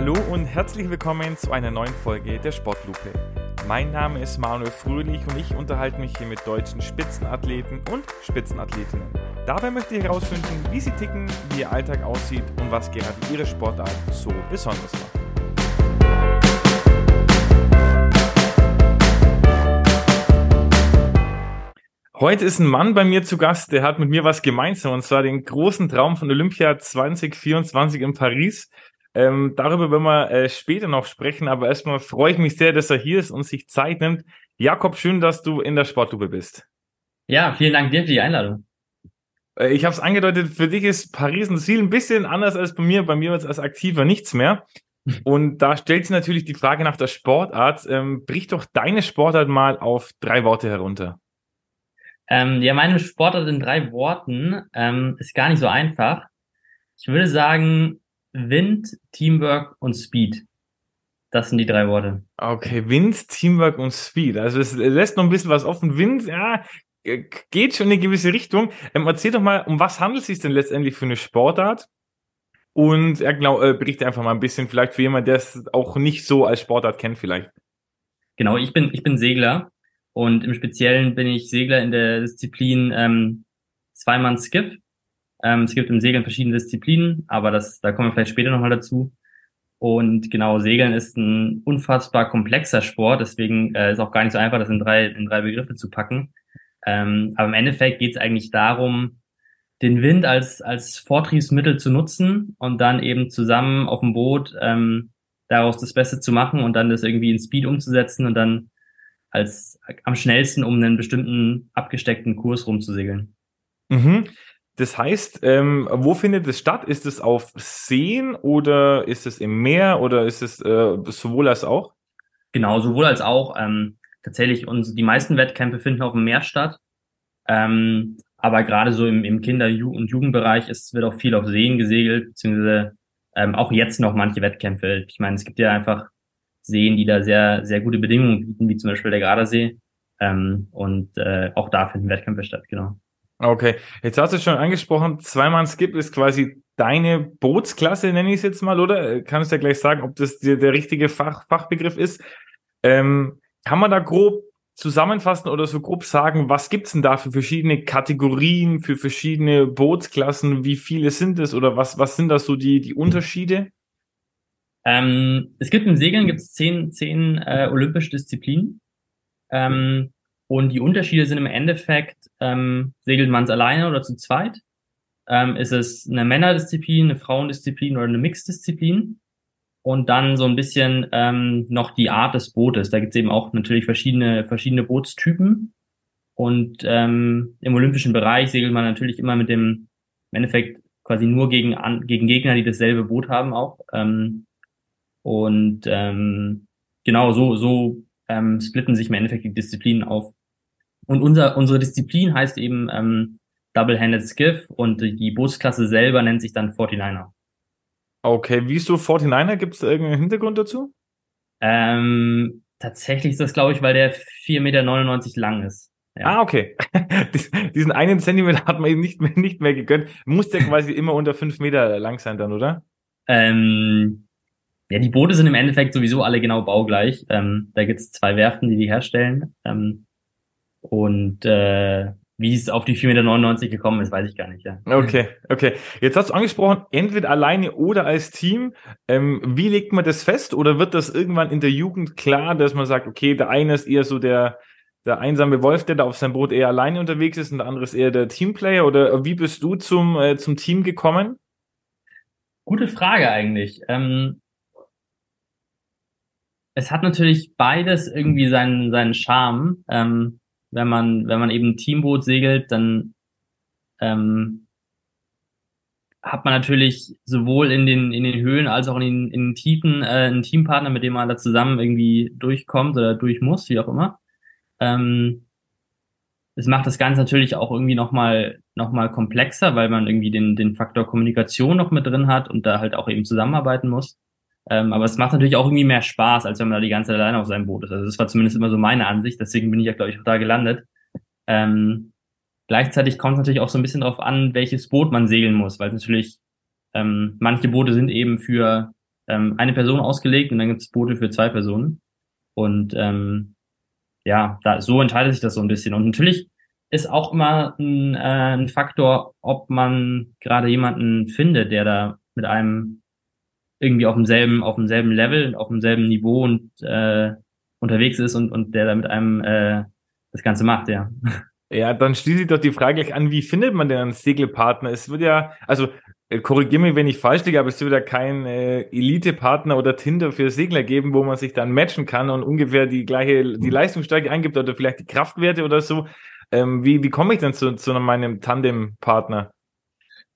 Hallo und herzlich willkommen zu einer neuen Folge der Sportlupe. Mein Name ist Manuel Fröhlich und ich unterhalte mich hier mit deutschen Spitzenathleten und Spitzenathletinnen. Dabei möchte ich herausfinden, wie sie ticken, wie ihr Alltag aussieht und was gerade ihre Sportart so besonders macht. Heute ist ein Mann bei mir zu Gast, der hat mit mir was gemeinsam, und zwar den großen Traum von Olympia 2024 in Paris. Ähm, darüber werden wir äh, später noch sprechen, aber erstmal freue ich mich sehr, dass er hier ist und sich Zeit nimmt. Jakob, schön, dass du in der Sportlupe bist. Ja, vielen Dank dir für die Einladung. Äh, ich habe es angedeutet, für dich ist Paris ein Ziel ein bisschen anders als bei mir. Bei mir wird es als Aktiver nichts mehr. Und da stellt sich natürlich die Frage nach der Sportart. Ähm, brich doch deine Sportart mal auf drei Worte herunter. Ähm, ja, meine Sportart in drei Worten ähm, ist gar nicht so einfach. Ich würde sagen, Wind, Teamwork und Speed. Das sind die drei Worte. Okay, Wind, Teamwork und Speed. Also es lässt noch ein bisschen was offen. Wind, ja, geht schon in eine gewisse Richtung. Ähm, erzähl doch mal, um was handelt es sich denn letztendlich für eine Sportart? Und ja, genau, äh, berichte einfach mal ein bisschen, vielleicht für jemanden, der es auch nicht so als Sportart kennt, vielleicht. Genau, ich bin, ich bin Segler und im Speziellen bin ich Segler in der Disziplin ähm, Zweimann Skip. Ähm, es gibt im Segeln verschiedene Disziplinen, aber das, da kommen wir vielleicht später nochmal dazu. Und genau, Segeln ist ein unfassbar komplexer Sport, deswegen äh, ist auch gar nicht so einfach, das in drei, in drei Begriffe zu packen. Ähm, aber im Endeffekt geht es eigentlich darum, den Wind als, als Vortriebsmittel zu nutzen und dann eben zusammen auf dem Boot ähm, daraus das Beste zu machen und dann das irgendwie in Speed umzusetzen und dann als am schnellsten um einen bestimmten abgesteckten Kurs rumzusegeln. Mhm. Das heißt, ähm, wo findet es statt? Ist es auf Seen oder ist es im Meer oder ist es äh, sowohl als auch? Genau, sowohl als auch. Ähm, tatsächlich, uns, die meisten Wettkämpfe finden auf dem Meer statt. Ähm, aber gerade so im, im Kinder- und Jugendbereich ist, wird auch viel auf Seen gesegelt, beziehungsweise ähm, auch jetzt noch manche Wettkämpfe. Ich meine, es gibt ja einfach Seen, die da sehr, sehr gute Bedingungen bieten, wie zum Beispiel der Gardasee. Ähm, und äh, auch da finden Wettkämpfe statt, genau. Okay, jetzt hast du schon angesprochen, zweimal Skip ist quasi deine Bootsklasse, nenne ich es jetzt mal, oder? Kannst du ja gleich sagen, ob das der, der richtige Fach, Fachbegriff ist. Ähm, kann man da grob zusammenfassen oder so grob sagen, was gibt's denn da für verschiedene Kategorien, für verschiedene Bootsklassen? Wie viele sind es oder was, was sind da so die, die Unterschiede? Ähm, es gibt im Segeln gibt's zehn, zehn äh, olympische Disziplinen. Ähm, und die Unterschiede sind im Endeffekt, ähm, segelt man es alleine oder zu zweit? Ähm, ist es eine Männerdisziplin, eine Frauendisziplin oder eine Mixdisziplin? Und dann so ein bisschen ähm, noch die Art des Bootes. Da gibt es eben auch natürlich verschiedene, verschiedene Bootstypen. Und ähm, im olympischen Bereich segelt man natürlich immer mit dem, im Endeffekt quasi nur gegen, an, gegen Gegner, die dasselbe Boot haben auch. Ähm, und ähm, genau so, so ähm, splitten sich im Endeffekt die Disziplinen auf. Und unser, unsere Disziplin heißt eben ähm, Double-Handed Skiff und die Bootsklasse selber nennt sich dann 49er. Okay, wieso 49er? Gibt es irgendeinen Hintergrund dazu? Ähm, tatsächlich ist das, glaube ich, weil der 4,99 Meter lang ist. Ja. Ah, okay. Diesen einen Zentimeter hat man eben nicht mehr, nicht mehr gegönnt. Muss der quasi immer unter 5 Meter lang sein dann, oder? Ähm, ja, die Boote sind im Endeffekt sowieso alle genau baugleich. Ähm, da gibt es zwei Werften, die die herstellen. Ähm, und äh, wie es auf die 4,99 Meter gekommen ist, weiß ich gar nicht. Ja. Okay, okay. Jetzt hast du angesprochen, entweder alleine oder als Team. Ähm, wie legt man das fest? Oder wird das irgendwann in der Jugend klar, dass man sagt, okay, der eine ist eher so der, der einsame Wolf, der da auf seinem Boot eher alleine unterwegs ist und der andere ist eher der Teamplayer? Oder wie bist du zum, äh, zum Team gekommen? Gute Frage eigentlich. Ähm, es hat natürlich beides irgendwie seinen, seinen Charme. Ähm, wenn man, wenn man eben Teamboot segelt, dann ähm, hat man natürlich sowohl in den, in den Höhen als auch in den, in den Tiefen äh, einen Teampartner, mit dem man da zusammen irgendwie durchkommt oder durch muss, wie auch immer. Ähm, es macht das Ganze natürlich auch irgendwie nochmal noch mal komplexer, weil man irgendwie den, den Faktor Kommunikation noch mit drin hat und da halt auch eben zusammenarbeiten muss. Ähm, aber es macht natürlich auch irgendwie mehr Spaß, als wenn man da die ganze Zeit alleine auf seinem Boot ist. Also das war zumindest immer so meine Ansicht, deswegen bin ich ja, glaube ich, auch da gelandet. Ähm, gleichzeitig kommt es natürlich auch so ein bisschen darauf an, welches Boot man segeln muss, weil natürlich ähm, manche Boote sind eben für ähm, eine Person ausgelegt und dann gibt es Boote für zwei Personen. Und ähm, ja, da, so entscheidet sich das so ein bisschen. Und natürlich ist auch immer ein, äh, ein Faktor, ob man gerade jemanden findet, der da mit einem irgendwie auf demselben, auf demselben Level, auf demselben Niveau und äh, unterwegs ist und, und der da mit einem äh, das Ganze macht, ja. Ja, dann schließe ich doch die Frage gleich an, wie findet man denn einen Segelpartner? Es wird ja, also äh, korrigiere mich, wenn ich falsch liege, aber es wird ja kein äh, Elite-Partner oder Tinder für Segler geben, wo man sich dann matchen kann und ungefähr die gleiche, die Leistungsstärke eingibt oder vielleicht die Kraftwerte oder so. Ähm, wie, wie komme ich denn zu, zu meinem Tandem-Partner?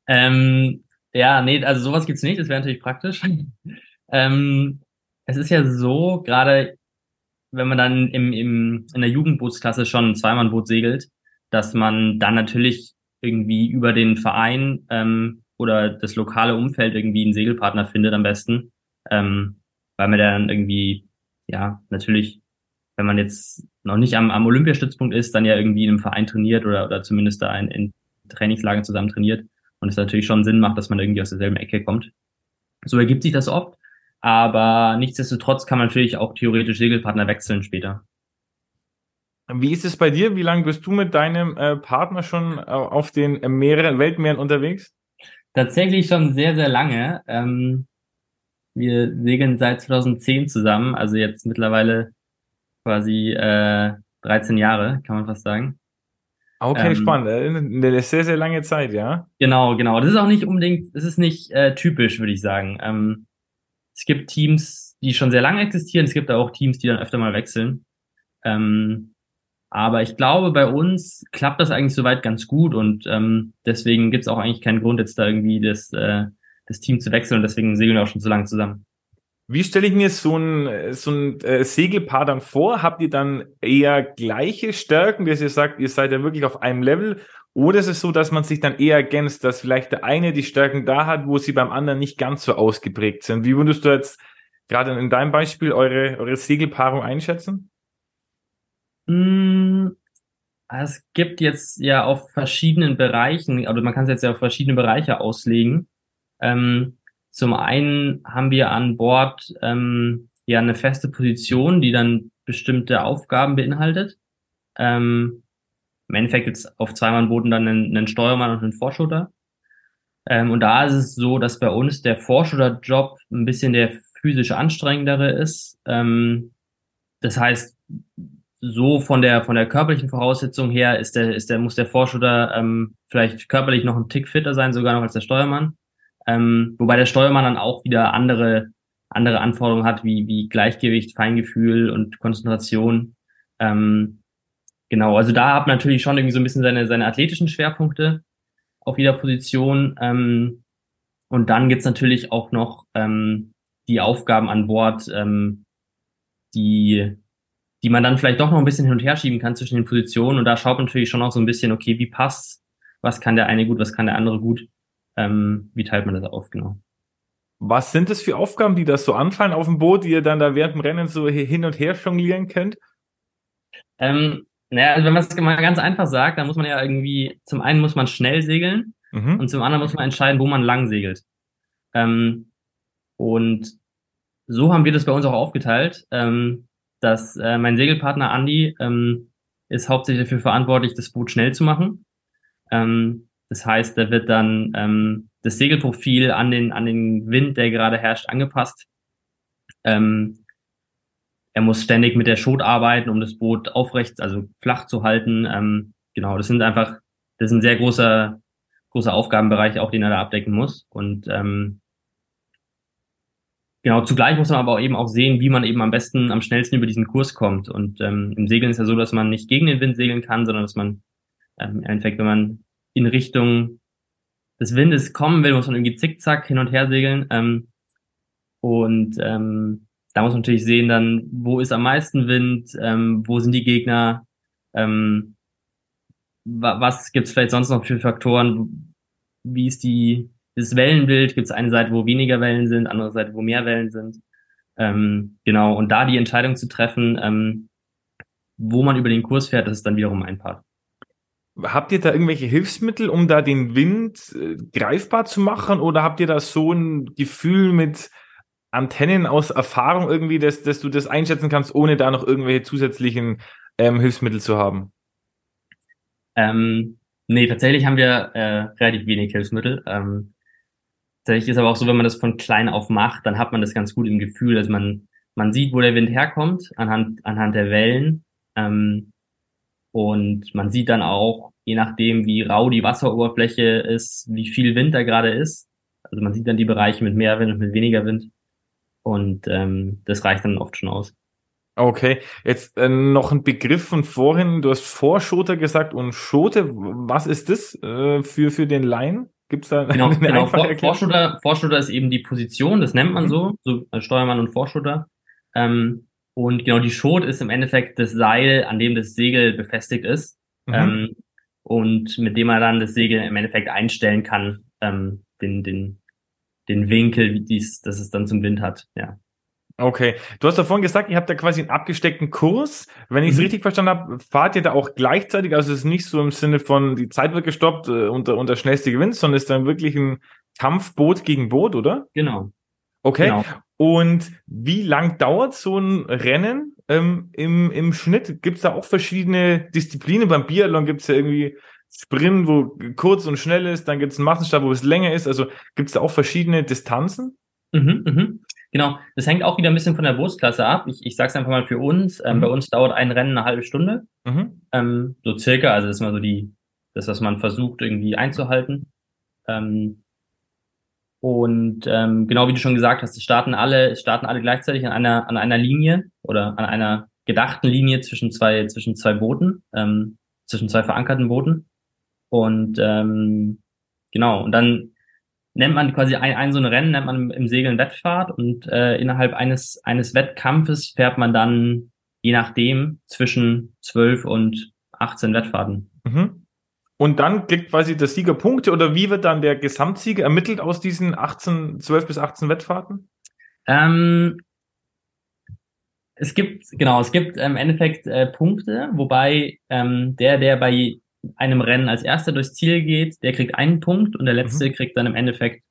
Ähm, ja, nee, also sowas gibt's nicht, das wäre natürlich praktisch. ähm, es ist ja so, gerade wenn man dann im, im, in der Jugendbootsklasse schon ein Zweimann-Boot segelt, dass man dann natürlich irgendwie über den Verein ähm, oder das lokale Umfeld irgendwie einen Segelpartner findet am besten, ähm, weil man dann irgendwie, ja, natürlich, wenn man jetzt noch nicht am, am Olympiastützpunkt ist, dann ja irgendwie in einem Verein trainiert oder, oder zumindest da in, in Trainingslagen zusammen trainiert und es natürlich schon Sinn macht, dass man irgendwie aus derselben Ecke kommt. So ergibt sich das oft, aber nichtsdestotrotz kann man natürlich auch theoretisch Segelpartner wechseln später. Wie ist es bei dir? Wie lange bist du mit deinem äh, Partner schon äh, auf den Meeren, Weltmeeren unterwegs? Tatsächlich schon sehr, sehr lange. Ähm, wir segeln seit 2010 zusammen, also jetzt mittlerweile quasi äh, 13 Jahre, kann man fast sagen. Okay, ähm, spannend. Eine sehr, sehr lange Zeit, ja? Genau, genau. Das ist auch nicht unbedingt, das ist nicht äh, typisch, würde ich sagen. Ähm, es gibt Teams, die schon sehr lange existieren. Es gibt auch Teams, die dann öfter mal wechseln. Ähm, aber ich glaube, bei uns klappt das eigentlich soweit ganz gut und ähm, deswegen gibt es auch eigentlich keinen Grund, jetzt da irgendwie das, äh, das Team zu wechseln und deswegen segeln wir auch schon so lange zusammen. Wie stelle ich mir so ein, so ein äh, Segelpaar dann vor? Habt ihr dann eher gleiche Stärken, dass ihr sagt, ihr seid ja wirklich auf einem Level? Oder ist es so, dass man sich dann eher ergänzt, dass vielleicht der eine die Stärken da hat, wo sie beim anderen nicht ganz so ausgeprägt sind? Wie würdest du jetzt gerade in deinem Beispiel eure, eure Segelpaarung einschätzen? Mm, es gibt jetzt ja auf verschiedenen Bereichen, also man kann es jetzt ja auf verschiedene Bereiche auslegen. Ähm, zum einen haben wir an Bord ähm, ja eine feste Position, die dann bestimmte Aufgaben beinhaltet. Ähm, Im Endeffekt gibt es auf Zweimannbooten dann einen, einen Steuermann und einen Vorschutter. Ähm, und da ist es so, dass bei uns der Vorschutterjob ein bisschen der physisch anstrengendere ist. Ähm, das heißt, so von der von der körperlichen Voraussetzung her ist der ist der muss der Vorschütter ähm, vielleicht körperlich noch ein Tick fitter sein sogar noch als der Steuermann ähm, wobei der Steuermann dann auch wieder andere andere Anforderungen hat wie wie Gleichgewicht Feingefühl und Konzentration ähm, genau also da hat man natürlich schon irgendwie so ein bisschen seine seine athletischen Schwerpunkte auf jeder Position ähm, und dann gibt's natürlich auch noch ähm, die Aufgaben an Bord ähm, die die man dann vielleicht doch noch ein bisschen hin und her schieben kann zwischen den Positionen. Und da schaut man natürlich schon auch so ein bisschen, okay, wie passt Was kann der eine gut, was kann der andere gut? Ähm, wie teilt man das auf, genau? Was sind das für Aufgaben, die das so anfallen auf dem Boot, die ihr dann da während dem Rennen so hin und her jonglieren könnt? Ähm, naja, also wenn man es mal ganz einfach sagt, dann muss man ja irgendwie, zum einen muss man schnell segeln mhm. und zum anderen muss man entscheiden, wo man lang segelt. Ähm, und so haben wir das bei uns auch aufgeteilt. Ähm, dass äh, mein Segelpartner Andy ähm, ist hauptsächlich dafür verantwortlich, das Boot schnell zu machen. Ähm, das heißt, da wird dann ähm, das Segelprofil an den, an den Wind, der gerade herrscht, angepasst. Ähm, er muss ständig mit der Schot arbeiten, um das Boot aufrecht, also flach zu halten. Ähm, genau, das sind einfach, das ist ein sehr großer, großer Aufgabenbereich, auch den er da abdecken muss. Und ähm, Genau, zugleich muss man aber eben auch sehen, wie man eben am besten, am schnellsten über diesen Kurs kommt. Und ähm, im Segeln ist ja so, dass man nicht gegen den Wind segeln kann, sondern dass man ähm, im Endeffekt, wenn man in Richtung des Windes kommen will, muss man irgendwie zickzack hin und her segeln. Ähm, und ähm, da muss man natürlich sehen, dann, wo ist am meisten Wind, ähm, wo sind die Gegner, ähm, was gibt's vielleicht sonst noch für Faktoren, wie ist die das Wellenbild, gibt es eine Seite, wo weniger Wellen sind, andere Seite, wo mehr Wellen sind. Ähm, genau, und da die Entscheidung zu treffen, ähm, wo man über den Kurs fährt, das ist dann wiederum ein Part. Habt ihr da irgendwelche Hilfsmittel, um da den Wind äh, greifbar zu machen? Oder habt ihr da so ein Gefühl mit Antennen aus Erfahrung irgendwie, dass, dass du das einschätzen kannst, ohne da noch irgendwelche zusätzlichen ähm, Hilfsmittel zu haben? Ähm, nee, tatsächlich haben wir äh, relativ wenig Hilfsmittel. Ähm, tatsächlich ist aber auch so, wenn man das von klein auf macht, dann hat man das ganz gut im Gefühl, dass man, man sieht, wo der Wind herkommt, anhand, anhand der Wellen. Ähm, und man sieht dann auch, je nachdem, wie rau die Wasseroberfläche ist, wie viel Wind da gerade ist. Also man sieht dann die Bereiche mit mehr Wind und mit weniger Wind. Und ähm, das reicht dann oft schon aus. Okay, jetzt äh, noch ein Begriff von vorhin. Du hast Vorschoter gesagt und Schote. Was ist das äh, für, für den Laien? Gibt es da genau, eine genau. Vor, Vorschoter, Vorschoter ist eben die Position, das nennt man mhm. so, so Steuermann und Vorschoter. Ähm, und genau die Schot ist im Endeffekt das Seil, an dem das Segel befestigt ist. Mhm. Ähm, und mit dem man dann das Segel im Endeffekt einstellen kann, ähm, den, den, den Winkel, wie dies, dass es dann zum Wind hat, ja. Okay, du hast davon gesagt, ihr habt da quasi einen abgesteckten Kurs. Wenn ich es mhm. richtig verstanden habe, fahrt ihr da auch gleichzeitig, also es ist nicht so im Sinne von, die Zeit wird gestoppt äh, und, und der schnellste gewinnt, sondern es ist dann wirklich ein Kampfboot gegen Boot, oder? Genau. Okay. Genau. Und wie lang dauert so ein Rennen ähm, im, im Schnitt? Gibt es da auch verschiedene Disziplinen? Beim Biathlon gibt es ja irgendwie Sprint, wo kurz und schnell ist, dann gibt es einen Massenstart, wo es länger ist. Also gibt es da auch verschiedene Distanzen? Mhm, mhm. Genau, das hängt auch wieder ein bisschen von der Bootsklasse ab. Ich, ich sage es einfach mal für uns. Ähm, mhm. Bei uns dauert ein Rennen eine halbe Stunde. Mhm. Ähm, so circa, also das ist mal so die, das, was man versucht irgendwie einzuhalten. Ähm, und ähm, genau wie du schon gesagt hast, es starten alle, starten alle gleichzeitig an einer, an einer Linie oder an einer gedachten Linie zwischen zwei, zwischen zwei Booten, ähm, zwischen zwei verankerten Booten. Und ähm, genau, und dann nennt man quasi ein, ein so ein Rennen, nennt man im Segeln Wettfahrt und äh, innerhalb eines, eines Wettkampfes fährt man dann, je nachdem, zwischen zwölf und 18 Wettfahrten. Mhm. Und dann kriegt quasi der Sieger Punkte oder wie wird dann der Gesamtsieger ermittelt aus diesen 18, 12 bis 18 Wettfahrten? Ähm, es gibt, genau, es gibt im Endeffekt äh, Punkte, wobei ähm, der, der bei einem Rennen als erster durchs Ziel geht, der kriegt einen Punkt und der letzte mhm. kriegt dann im Endeffekt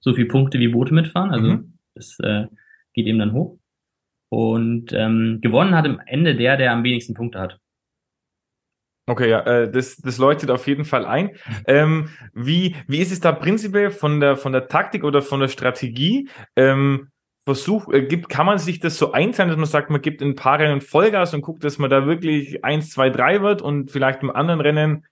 so viele Punkte wie Boote mitfahren. Also mhm. das äh, geht eben dann hoch. Und ähm, gewonnen hat im Ende der, der am wenigsten Punkte hat. Okay, ja, äh, das, das leuchtet auf jeden Fall ein. Ähm, wie, wie ist es da prinzipiell von der, von der Taktik oder von der Strategie? Ähm, Versuch, äh, gibt, kann man sich das so einteilen, dass man sagt, man gibt in ein paar Rennen Vollgas und guckt, dass man da wirklich eins, zwei, drei wird und vielleicht im anderen Rennen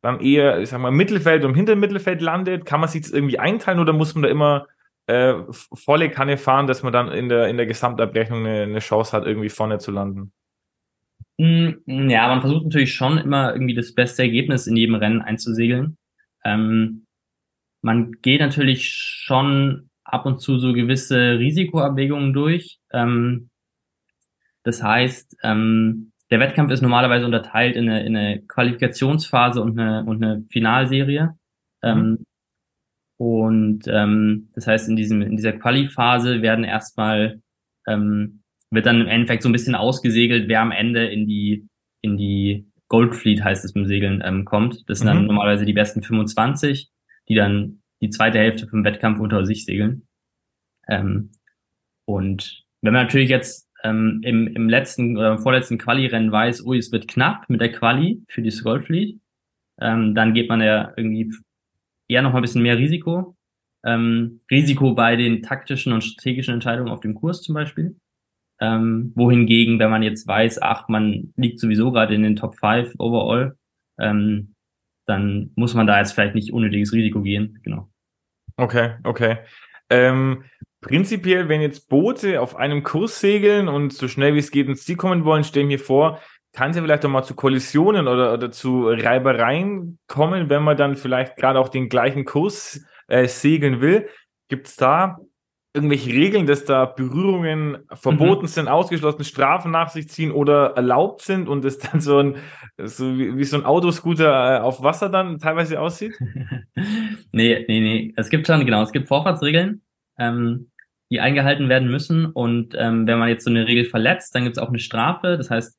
dann eher, ich sag mal, Mittelfeld und hinter Mittelfeld landet? Kann man sich das irgendwie einteilen oder muss man da immer äh, volle Kanne fahren, dass man dann in der, in der Gesamtabrechnung eine, eine Chance hat, irgendwie vorne zu landen? Hm, ja, man versucht natürlich schon immer irgendwie das beste Ergebnis in jedem Rennen einzusegeln. Ähm, man geht natürlich schon ab und zu so gewisse Risikoabwägungen durch. Ähm, das heißt, ähm, der Wettkampf ist normalerweise unterteilt in eine, in eine Qualifikationsphase und eine, und eine Finalserie. Ähm, mhm. Und ähm, das heißt, in diesem in dieser Quali-Phase werden erstmal ähm, wird dann im Endeffekt so ein bisschen ausgesegelt, wer am Ende in die, in die Goldfleet heißt es beim Segeln, ähm, kommt. Das sind mhm. dann normalerweise die besten 25, die dann die zweite Hälfte vom Wettkampf unter sich segeln. Ähm, und wenn man natürlich jetzt ähm, im, im letzten oder im vorletzten Quali-Rennen weiß, oh, es wird knapp mit der Quali für die Goldfleet, ähm, dann geht man ja irgendwie eher noch mal ein bisschen mehr Risiko. Ähm, Risiko bei den taktischen und strategischen Entscheidungen auf dem Kurs zum Beispiel. Ähm, wohingegen, wenn man jetzt weiß, ach, man liegt sowieso gerade in den Top 5 overall, ähm, dann muss man da jetzt vielleicht nicht unnötiges Risiko gehen. Genau. Okay, okay. Ähm, prinzipiell, wenn jetzt Boote auf einem Kurs segeln und so schnell wie es geht ins Ziel kommen wollen, stellen mir vor, kann es ja vielleicht auch mal zu Kollisionen oder, oder zu Reibereien kommen, wenn man dann vielleicht gerade auch den gleichen Kurs äh, segeln will. Gibt es da irgendwelche Regeln, dass da Berührungen verboten mhm. sind, ausgeschlossen, Strafen nach sich ziehen oder erlaubt sind und es dann so ein, so wie, wie so ein Autoscooter äh, auf Wasser dann teilweise aussieht? nee, nee, nee. Es gibt schon, genau, es gibt Vorfahrtsregeln, ähm, die eingehalten werden müssen und ähm, wenn man jetzt so eine Regel verletzt, dann gibt es auch eine Strafe. Das heißt,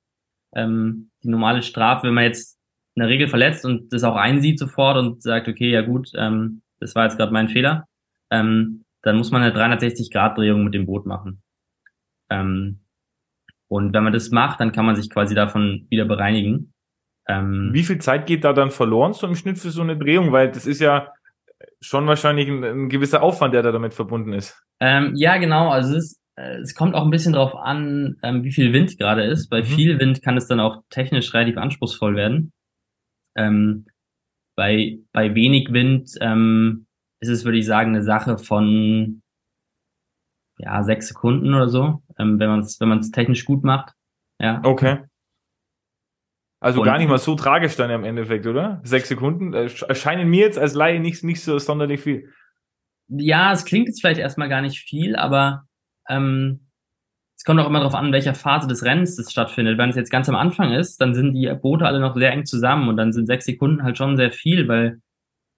ähm, die normale Strafe, wenn man jetzt eine Regel verletzt und das auch einsieht sofort und sagt, okay, ja gut, ähm, das war jetzt gerade mein Fehler, ähm, dann muss man eine 360-Grad-Drehung mit dem Boot machen. Ähm, und wenn man das macht, dann kann man sich quasi davon wieder bereinigen. Ähm, Wie viel Zeit geht da dann verloren so im Schnitt für so eine Drehung? Weil das ist ja schon wahrscheinlich ein, ein gewisser Aufwand, der da damit verbunden ist. Ähm, ja, genau. Also es, ist, äh, es kommt auch ein bisschen darauf an, ähm, wie viel Wind gerade ist. Bei mhm. viel Wind kann es dann auch technisch relativ anspruchsvoll werden. Ähm, bei, bei wenig Wind ähm, ist es, würde ich sagen, eine Sache von ja, sechs Sekunden oder so, ähm, wenn man es wenn man's technisch gut macht. Ja. Okay. Also und, gar nicht mal so tragisch dann im Endeffekt, oder? Sechs Sekunden äh, erscheinen mir jetzt als Laie nicht, nicht so sonderlich viel. Ja, es klingt jetzt vielleicht erstmal gar nicht viel, aber ähm, es kommt auch immer darauf an, in welcher Phase des Rennens das stattfindet. Wenn es jetzt ganz am Anfang ist, dann sind die Boote alle noch sehr eng zusammen und dann sind sechs Sekunden halt schon sehr viel, weil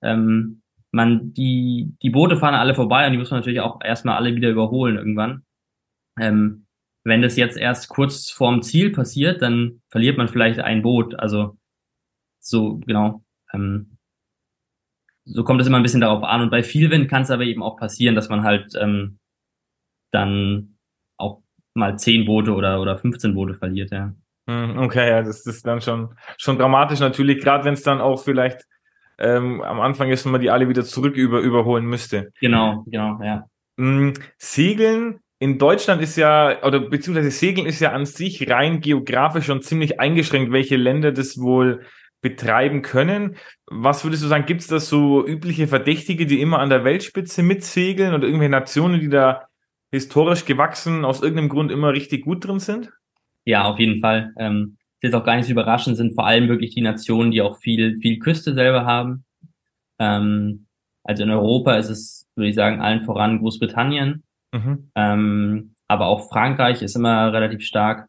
ähm, man die, die Boote fahren alle vorbei und die muss man natürlich auch erstmal alle wieder überholen irgendwann. Ähm, wenn das jetzt erst kurz vorm Ziel passiert, dann verliert man vielleicht ein Boot. Also so, genau. Ähm, so kommt es immer ein bisschen darauf an. Und bei viel Wind kann es aber eben auch passieren, dass man halt ähm, dann auch mal zehn Boote oder, oder 15 Boote verliert, ja. Hm, okay, ja, das ist dann schon, schon dramatisch natürlich, gerade wenn es dann auch vielleicht ähm, am Anfang ist, wenn man die alle wieder zurück über, überholen müsste. Genau, genau, ja. Mhm. Segeln in Deutschland ist ja, oder beziehungsweise Segeln ist ja an sich rein geografisch schon ziemlich eingeschränkt, welche Länder das wohl betreiben können. Was würdest du sagen, gibt es da so übliche Verdächtige, die immer an der Weltspitze mitsegeln oder irgendwelche Nationen, die da historisch gewachsen aus irgendeinem Grund immer richtig gut drin sind? Ja, auf jeden Fall. Ähm, ist jetzt auch gar nicht so überraschend, sind vor allem wirklich die Nationen, die auch viel, viel Küste selber haben. Ähm, also in Europa ist es, würde ich sagen, allen voran Großbritannien. Mhm. Ähm, aber auch Frankreich ist immer relativ stark.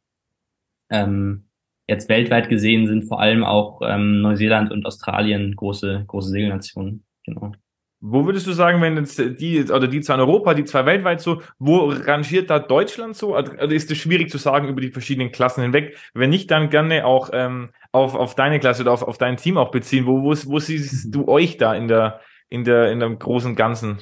Ähm, jetzt weltweit gesehen sind vor allem auch ähm, Neuseeland und Australien große, große Segelnationen. Genau. Wo würdest du sagen, wenn jetzt die oder die zwei in Europa, die zwei weltweit so, wo rangiert da Deutschland so? Also, also ist es schwierig zu sagen über die verschiedenen Klassen hinweg? Wenn nicht, dann gerne auch ähm, auf, auf deine Klasse oder auf, auf dein Team auch beziehen. Wo, wo, wo siehst du euch da in der, in der, in dem großen Ganzen?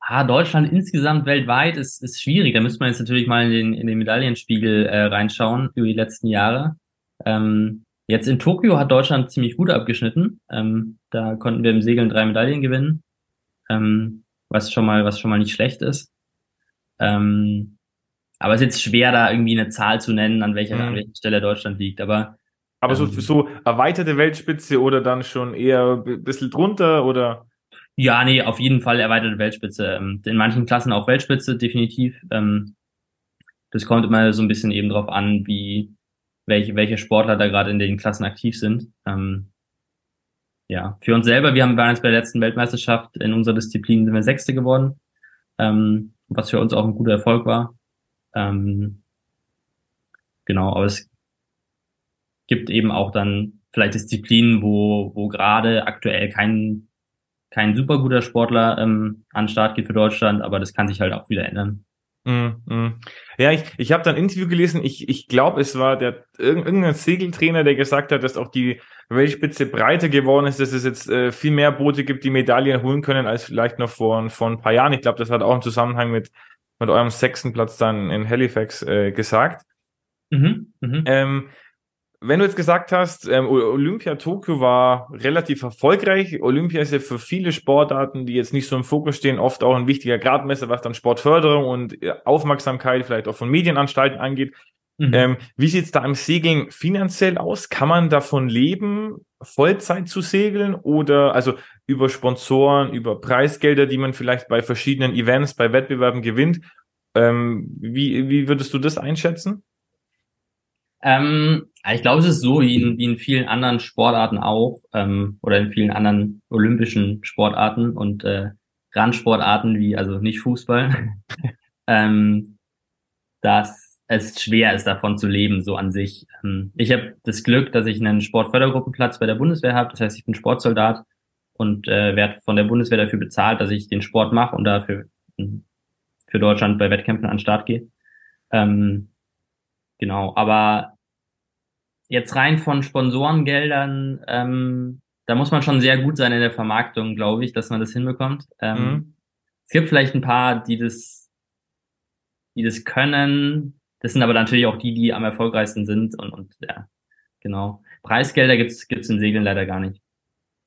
Ah, Deutschland insgesamt weltweit ist, ist schwierig. Da müsste man jetzt natürlich mal in den, in den Medaillenspiegel äh, reinschauen über die letzten Jahre. Ähm, Jetzt in Tokio hat Deutschland ziemlich gut abgeschnitten. Ähm, da konnten wir im Segeln drei Medaillen gewinnen, ähm, was schon mal, was schon mal nicht schlecht ist. Ähm, aber es ist jetzt schwer, da irgendwie eine Zahl zu nennen, an welcher, mhm. an welcher Stelle Deutschland liegt. Aber aber so, ähm, so erweiterte Weltspitze oder dann schon eher ein bisschen drunter oder? Ja, nee, auf jeden Fall erweiterte Weltspitze. Ähm, in manchen Klassen auch Weltspitze, definitiv. Ähm, das kommt immer so ein bisschen eben drauf an, wie, welche, welche Sportler da gerade in den Klassen aktiv sind. Ähm, ja, für uns selber, wir haben waren jetzt bei der letzten Weltmeisterschaft in unserer Disziplin sind wir Sechste geworden, ähm, was für uns auch ein guter Erfolg war. Ähm, genau, aber es gibt eben auch dann vielleicht Disziplinen, wo, wo gerade aktuell kein, kein super guter Sportler ähm, an Start geht für Deutschland, aber das kann sich halt auch wieder ändern. Mm, mm. Ja, ich, ich habe da ein Interview gelesen, ich, ich glaube, es war der irgendein Segeltrainer, der gesagt hat, dass auch die Weltspitze breiter geworden ist, dass es jetzt äh, viel mehr Boote gibt, die Medaillen holen können, als vielleicht noch vor, vor ein paar Jahren. Ich glaube, das hat auch im Zusammenhang mit, mit eurem sechsten Platz dann in Halifax äh, gesagt. Mhm, mh. ähm, wenn du jetzt gesagt hast, ähm, Olympia Tokio war relativ erfolgreich. Olympia ist ja für viele Sportarten, die jetzt nicht so im Fokus stehen, oft auch ein wichtiger Gradmesser, was dann Sportförderung und äh, Aufmerksamkeit vielleicht auch von Medienanstalten angeht. Mhm. Ähm, wie sieht's da im Segeln finanziell aus? Kann man davon leben, Vollzeit zu segeln oder also über Sponsoren, über Preisgelder, die man vielleicht bei verschiedenen Events, bei Wettbewerben gewinnt? Ähm, wie, wie würdest du das einschätzen? Ähm, ich glaube, es ist so wie in, wie in vielen anderen Sportarten auch ähm, oder in vielen anderen olympischen Sportarten und äh, Randsportarten wie also nicht Fußball, ähm, dass es schwer ist, davon zu leben, so an sich. Ähm, ich habe das Glück, dass ich einen Sportfördergruppenplatz bei der Bundeswehr habe. Das heißt, ich bin Sportsoldat und äh, werde von der Bundeswehr dafür bezahlt, dass ich den Sport mache und dafür hm, für Deutschland bei Wettkämpfen an den Start gehe. Ähm, genau, aber jetzt rein von Sponsorengeldern, ähm, da muss man schon sehr gut sein in der Vermarktung, glaube ich, dass man das hinbekommt. Ähm, mhm. Es gibt vielleicht ein paar, die das, die das können. Das sind aber natürlich auch die, die am erfolgreichsten sind und, und ja, genau. Preisgelder gibt's gibt's in Segeln leider gar nicht.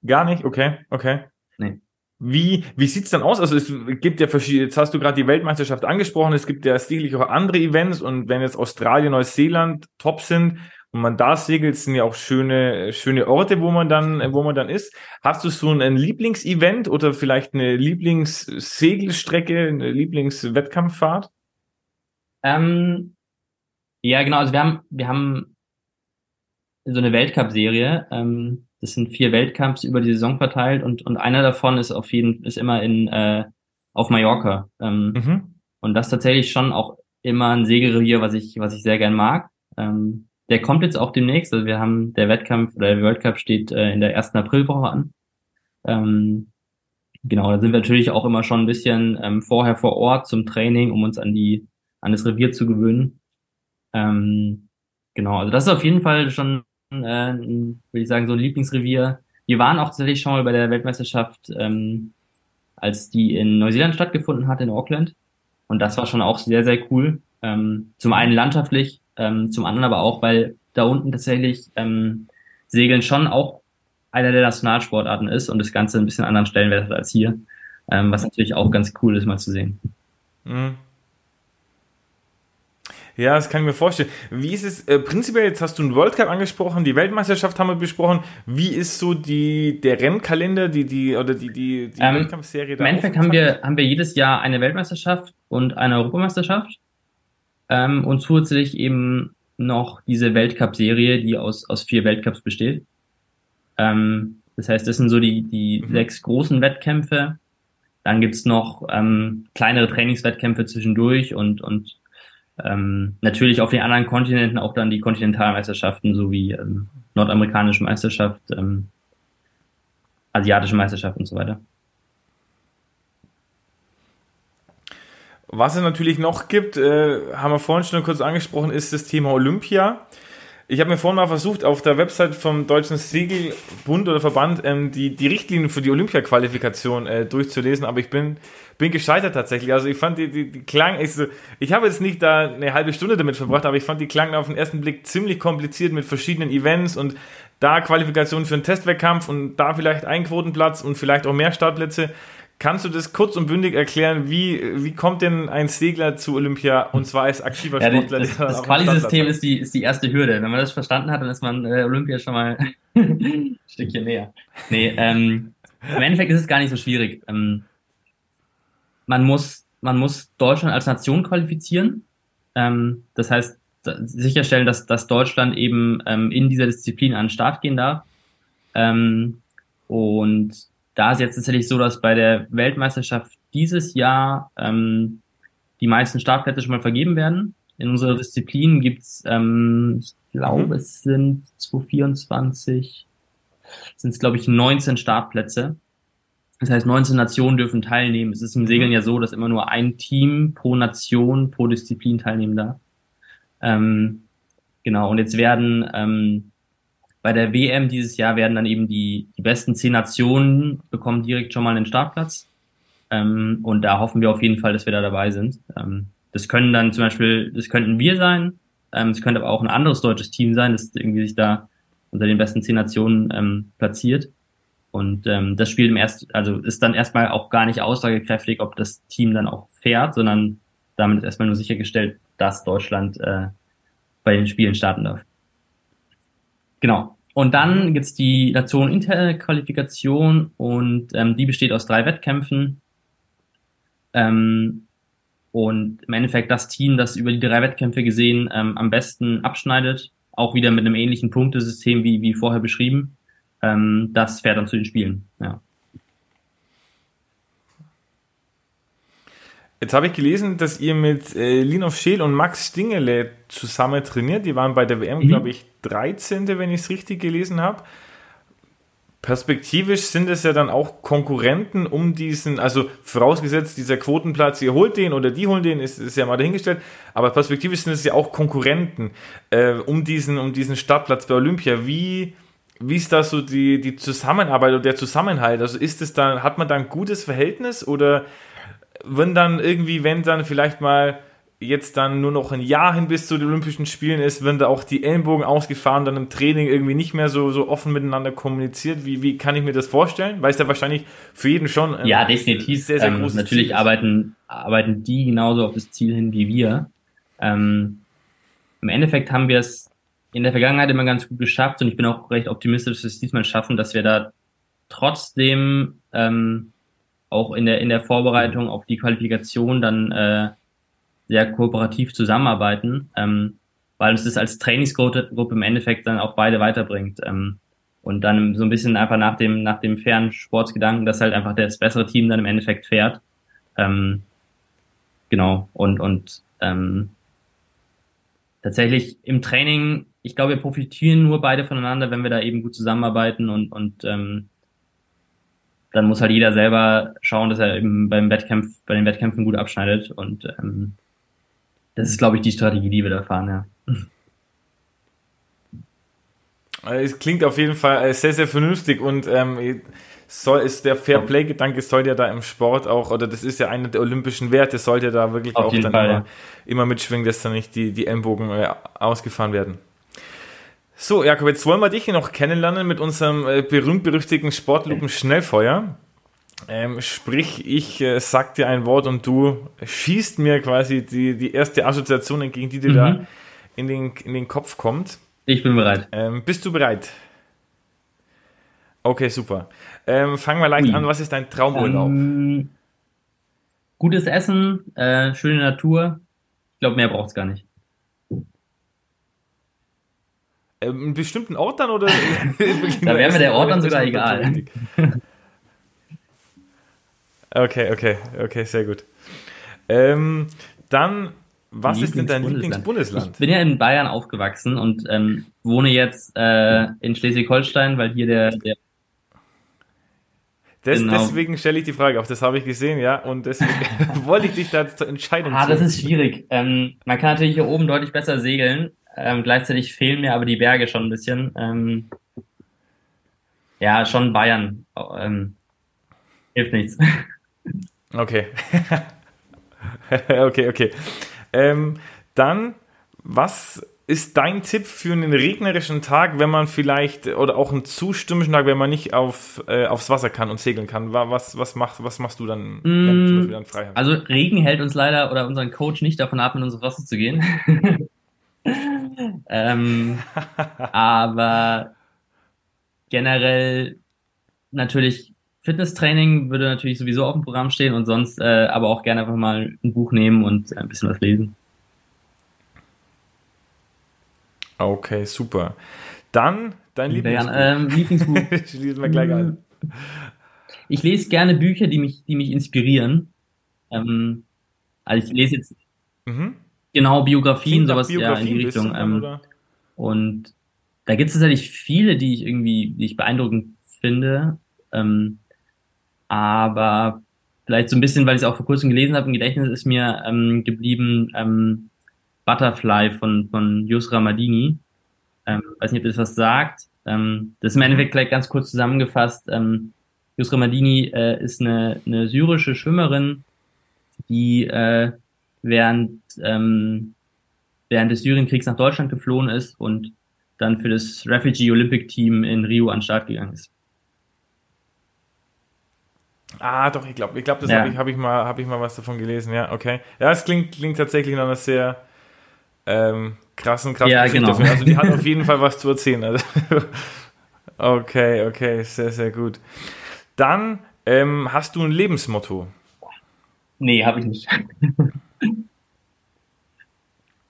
Gar nicht? Okay, okay. Nee. Wie, wie sieht's dann aus? Also es gibt ja verschiedene, jetzt hast du gerade die Weltmeisterschaft angesprochen, es gibt ja sicherlich auch andere Events und wenn jetzt Australien, Neuseeland top sind und man da segelt, sind ja auch schöne, schöne Orte, wo man dann, wo man dann ist. Hast du so ein Lieblingsevent oder vielleicht eine Lieblingssegelstrecke, eine Lieblingswettkampffahrt? Ähm, ja, genau, also wir haben, wir haben so eine Weltcup-Serie, ähm, das sind vier Weltcups über die Saison verteilt und, und einer davon ist auf jeden ist immer in äh, auf Mallorca. Ähm, mhm. Und das tatsächlich schon auch immer ein Segelrevier, was ich, was ich sehr gern mag. Ähm, der kommt jetzt auch demnächst. Also wir haben der Wettkampf oder der World Cup steht äh, in der ersten Aprilwoche an. Ähm, genau, da sind wir natürlich auch immer schon ein bisschen ähm, vorher vor Ort zum Training, um uns an die an das Revier zu gewöhnen. Ähm, genau, also das ist auf jeden Fall schon äh, würde ich sagen, so ein Lieblingsrevier. Wir waren auch tatsächlich schon mal bei der Weltmeisterschaft, ähm, als die in Neuseeland stattgefunden hat, in Auckland. Und das war schon auch sehr, sehr cool. Ähm, zum einen landschaftlich, ähm, zum anderen aber auch, weil da unten tatsächlich ähm, Segeln schon auch einer der Nationalsportarten ist und das Ganze ein bisschen anderen Stellenwert hat als hier. Ähm, was natürlich auch ganz cool ist, mal zu sehen. Mhm. Ja, das kann ich mir vorstellen. Wie ist es äh, prinzipiell, jetzt hast du einen World Cup angesprochen, die Weltmeisterschaft haben wir besprochen. Wie ist so die, der Rennkalender, die, die, oder die, die, die ähm, Wettkampfserie da? Im Endeffekt haben wir, haben wir jedes Jahr eine Weltmeisterschaft und eine Europameisterschaft. Ähm, und zusätzlich eben noch diese Weltcup-Serie, die aus, aus vier Weltcups besteht. Ähm, das heißt, das sind so die, die mhm. sechs großen Wettkämpfe. Dann gibt's noch ähm, kleinere Trainingswettkämpfe zwischendurch und, und ähm, natürlich auf den anderen Kontinenten auch dann die Kontinentalmeisterschaften sowie ähm, nordamerikanische Meisterschaft, ähm, asiatische Meisterschaft und so weiter. Was es natürlich noch gibt, äh, haben wir vorhin schon kurz angesprochen, ist das Thema Olympia. Ich habe mir vorhin mal versucht, auf der Website vom Deutschen Segelbund oder Verband ähm, die, die Richtlinien für die Olympia-Qualifikation äh, durchzulesen, aber ich bin, bin gescheitert tatsächlich. Also ich fand die, die, die klang, ich, so, ich habe jetzt nicht da eine halbe Stunde damit verbracht, aber ich fand die klangen auf den ersten Blick ziemlich kompliziert mit verschiedenen Events und da Qualifikation für einen Testwettkampf und da vielleicht ein Quotenplatz und vielleicht auch mehr Startplätze. Kannst du das kurz und bündig erklären, wie, wie kommt denn ein Segler zu Olympia und zwar als aktiver ja, Sportler? Das, das Quali-System ist die, ist die erste Hürde. Wenn man das verstanden hat, dann ist man äh, Olympia schon mal ein Stückchen näher. Nee, ähm, im Endeffekt ist es gar nicht so schwierig. Ähm, man muss, man muss Deutschland als Nation qualifizieren. Ähm, das heißt, sicherstellen, dass, dass Deutschland eben ähm, in dieser Disziplin an den Start gehen darf. Ähm, und da ist jetzt tatsächlich so, dass bei der Weltmeisterschaft dieses Jahr ähm, die meisten Startplätze schon mal vergeben werden. In unserer Disziplin gibt's, ähm, ich glaube, mhm. es sind 2024, sind es, glaube ich, 19 Startplätze. Das heißt, 19 Nationen dürfen teilnehmen. Es ist im Segeln mhm. ja so, dass immer nur ein Team pro Nation, pro Disziplin teilnehmen darf. Ähm, genau, und jetzt werden ähm, bei der WM dieses Jahr werden dann eben die, die besten zehn Nationen bekommen direkt schon mal einen Startplatz. Ähm, und da hoffen wir auf jeden Fall, dass wir da dabei sind. Ähm, das können dann zum Beispiel, das könnten wir sein. Ähm, es könnte aber auch ein anderes deutsches Team sein, das irgendwie sich da unter den besten zehn Nationen ähm, platziert. Und ähm, das spielt im ersten, also ist dann erstmal auch gar nicht aussagekräftig, ob das Team dann auch fährt, sondern damit ist erstmal nur sichergestellt, dass Deutschland äh, bei den Spielen starten darf. Genau. Und dann gibt's die Nation interne Qualifikation und ähm, die besteht aus drei Wettkämpfen. Ähm, und im Endeffekt das Team, das über die drei Wettkämpfe gesehen ähm, am besten abschneidet, auch wieder mit einem ähnlichen Punktesystem wie, wie vorher beschrieben, ähm, das fährt dann zu den Spielen. Ja. Jetzt habe ich gelesen, dass ihr mit äh, Linov Scheel und Max Stingele zusammen trainiert. Die waren bei der WM, mhm. glaube ich, 13., wenn ich es richtig gelesen habe. Perspektivisch sind es ja dann auch Konkurrenten um diesen, also vorausgesetzt, dieser Quotenplatz, ihr holt den oder die holen den, ist, ist ja mal dahingestellt, aber perspektivisch sind es ja auch Konkurrenten äh, um, diesen, um diesen Startplatz bei Olympia. Wie, wie ist da so die, die Zusammenarbeit oder der Zusammenhalt? Also ist es dann, hat man da ein gutes Verhältnis oder wenn dann irgendwie, wenn dann vielleicht mal jetzt dann nur noch ein Jahr hin bis zu den Olympischen Spielen ist, wenn da auch die Ellenbogen ausgefahren, dann im Training irgendwie nicht mehr so, so offen miteinander kommuniziert. Wie, wie kann ich mir das vorstellen? Weil es ja wahrscheinlich für jeden schon ein ja, definitiv. sehr, sehr ähm, großes Natürlich arbeiten, arbeiten die genauso auf das Ziel hin wie wir. Ähm, Im Endeffekt haben wir es in der Vergangenheit immer ganz gut geschafft und ich bin auch recht optimistisch, dass wir es diesmal schaffen, dass wir da trotzdem ähm, auch in der, in der Vorbereitung auf die Qualifikation dann äh, sehr kooperativ zusammenarbeiten, ähm, weil uns das als Trainingsgruppe im Endeffekt dann auch beide weiterbringt. Ähm, und dann so ein bisschen einfach nach dem, nach dem fairen Sportsgedanken, dass halt einfach das bessere Team dann im Endeffekt fährt. Ähm, genau. Und, und ähm, tatsächlich im Training, ich glaube, wir profitieren nur beide voneinander, wenn wir da eben gut zusammenarbeiten und, und ähm, dann muss halt jeder selber schauen, dass er eben beim Wettkampf, bei den Wettkämpfen gut abschneidet. Und ähm, das ist, glaube ich, die Strategie, die wir da fahren, ja. Es klingt auf jeden Fall sehr, sehr vernünftig und ähm, soll ist der Fair Play Gedanke soll ja da im Sport auch oder das ist ja einer der olympischen Werte sollte da wirklich auf auch dann Fall, immer, ja. immer, mitschwingen, dass da nicht die die Ellenbogen äh, ausgefahren werden. So, Jakob, jetzt wollen wir dich noch kennenlernen mit unserem äh, berühmt-berüchtigten Sportlupen-Schnellfeuer. Ähm, sprich, ich äh, sag dir ein Wort und du schießt mir quasi die, die erste Assoziation entgegen, die dir mhm. da in den, in den Kopf kommt. Ich bin bereit. Ähm, bist du bereit? Okay, super. Ähm, fangen wir leicht Ui. an. Was ist dein Traumurlaub? Ähm, gutes Essen, äh, schöne Natur. Ich glaube, mehr braucht es gar nicht. Ähm, einen bestimmten Ort dann oder? da wäre mir der Ort dann sogar egal. okay, okay, okay, sehr gut. Ähm, dann, was ist denn dein Lieblingsbundesland? Ich bin ja in Bayern aufgewachsen und ähm, wohne jetzt äh, in Schleswig-Holstein, weil hier der, der das, genau. Deswegen stelle ich die Frage auf, das habe ich gesehen, ja, und deswegen wollte ich dich da zur Entscheidung Ah, das ist schwierig. Ähm, man kann natürlich hier oben deutlich besser segeln, ähm, gleichzeitig fehlen mir aber die Berge schon ein bisschen. Ähm, ja, schon Bayern. Ähm, hilft nichts. Okay. okay, okay. Ähm, dann, was ist dein Tipp für einen regnerischen Tag, wenn man vielleicht, oder auch einen zu stürmischen Tag, wenn man nicht auf, äh, aufs Wasser kann und segeln kann? Was, was, machst, was machst du dann, mm, dann frei hast? Also Regen hält uns leider oder unseren Coach nicht davon ab, in unsere Wasser zu gehen. ähm, aber generell natürlich Fitnesstraining würde natürlich sowieso auf dem Programm stehen und sonst äh, aber auch gerne einfach mal ein Buch nehmen und ein bisschen was lesen. Okay, super. Dann dein Lieblingsbuch. Ähm, Lieblingsbuch. Schließen wir gleich an. Ich lese gerne Bücher, die mich, die mich inspirieren. Ähm, also ich lese jetzt mhm. Genau, Biografien, Klingt sowas Biografien ja in die Richtung. Ähm, und da gibt es tatsächlich viele, die ich irgendwie, die ich beeindruckend finde. Ähm, aber vielleicht so ein bisschen, weil ich es auch vor kurzem gelesen habe, im Gedächtnis ist mir ähm, geblieben ähm, Butterfly von, von Yusra Madini. Ähm, weiß nicht, ob das was sagt. Ähm, das ist im Endeffekt gleich ganz kurz zusammengefasst. Ähm, Yusra Madini äh, ist eine, eine syrische Schwimmerin, die äh, während, ähm, während des Syrienkriegs nach Deutschland geflohen ist und dann für das Refugee Olympic Team in Rio an den Start gegangen ist. Ah, doch, ich glaube, ich glaube, das ja. habe ich, hab ich mal, habe ich mal was davon gelesen. Ja, okay. Ja, es klingt, klingt tatsächlich nach einer sehr ähm, krassen, krassen ja, Geschichte. Genau. Also die hat auf jeden Fall was zu erzählen. Also, okay, okay, sehr, sehr gut. Dann ähm, hast du ein Lebensmotto. Nee, habe ich nicht.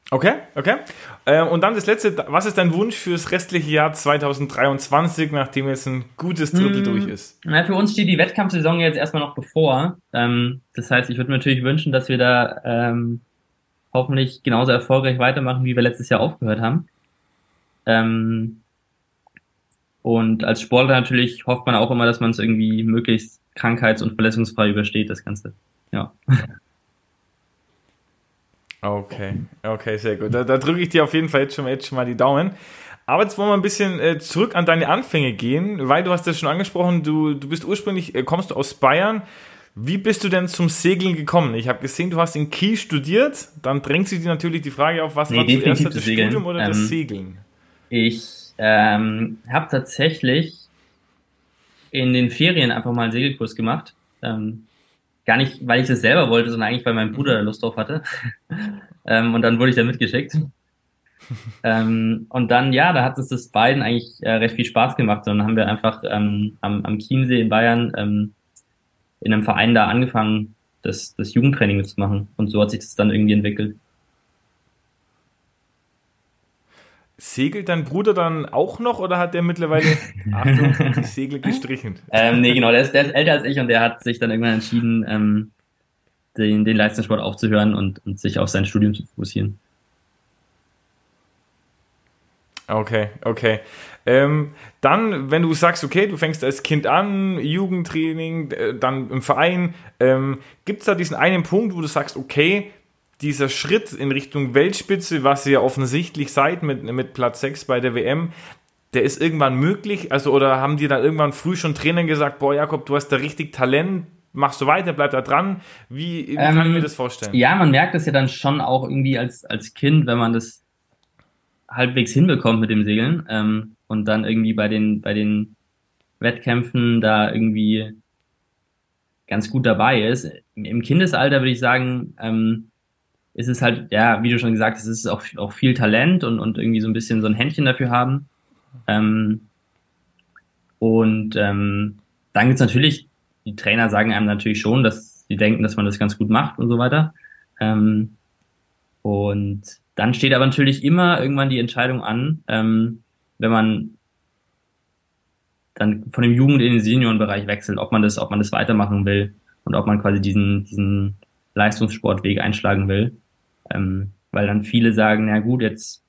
Okay, okay. Äh, und dann das letzte, was ist dein Wunsch fürs restliche Jahr 2023, nachdem jetzt ein gutes Drittel hm, durch ist? Na, für uns steht die Wettkampfsaison jetzt erstmal noch bevor. Ähm, das heißt, ich würde mir natürlich wünschen, dass wir da ähm, hoffentlich genauso erfolgreich weitermachen, wie wir letztes Jahr aufgehört haben. Ähm, und als Sportler natürlich hofft man auch immer, dass man es irgendwie möglichst krankheits- und verletzungsfrei übersteht, das Ganze. Ja. Okay, okay, sehr gut. Da, da drücke ich dir auf jeden Fall jetzt schon, jetzt schon mal die Daumen. Aber jetzt wollen wir ein bisschen äh, zurück an deine Anfänge gehen, weil du hast das schon angesprochen, du, du bist ursprünglich, äh, kommst du aus Bayern. Wie bist du denn zum Segeln gekommen? Ich habe gesehen, du hast in Kiel studiert. Dann drängt sich dir natürlich die Frage auf, was Nee, war zuerst das Segeln. Studium oder Ähm, das Segeln? Ich ähm, habe tatsächlich in den Ferien einfach mal einen Segelkurs gemacht. Ähm, gar nicht, weil ich das selber wollte, sondern eigentlich, weil mein Bruder da Lust drauf hatte. ähm, und dann wurde ich da mitgeschickt. ähm, und dann, ja, da hat es das beiden eigentlich äh, recht viel Spaß gemacht. Und dann haben wir einfach ähm, am, am Chiemsee in Bayern ähm, in einem Verein da angefangen, das, das Jugendtraining zu machen. Und so hat sich das dann irgendwie entwickelt. Segelt dein Bruder dann auch noch oder hat der mittlerweile, Achtung, die Segel gestrichen? Ähm, nee, genau, der ist, der ist älter als ich und der hat sich dann irgendwann entschieden, ähm, den, den Leistungssport aufzuhören und, und sich auf sein Studium zu fokussieren. Okay, okay. Ähm, dann, wenn du sagst, okay, du fängst als Kind an, Jugendtraining, äh, dann im Verein, ähm, gibt es da diesen einen Punkt, wo du sagst, okay, dieser Schritt in Richtung Weltspitze, was ihr ja offensichtlich seid mit, mit Platz 6 bei der WM, der ist irgendwann möglich? Also, oder haben dir dann irgendwann früh schon Trainer gesagt, boah, Jakob, du hast da richtig Talent, machst du weiter, bleib da dran? Wie, wie kann ich Ähm, mir das vorstellen? Ja, man merkt das ja dann schon auch irgendwie als, als Kind, wenn man das halbwegs hinbekommt mit dem Segeln ähm, und dann irgendwie bei den, bei den Wettkämpfen da irgendwie ganz gut dabei ist. Im- Im Kindesalter würde ich sagen, ähm, ist es halt, ja, wie du schon gesagt hast, es ist auch, auch viel Talent und, und irgendwie so ein bisschen so ein Händchen dafür haben. Ähm, und ähm, dann gibt's natürlich, die Trainer sagen einem natürlich schon, dass sie denken, dass man das ganz gut macht und so weiter. Ähm, und dann steht aber natürlich immer irgendwann die Entscheidung an, ähm, wenn man dann von dem Jugend in den Seniorenbereich wechselt, ob man das, ob man das weitermachen will und ob man quasi diesen, diesen Leistungssportweg einschlagen will. Ähm, weil dann viele sagen, na gut, jetzt,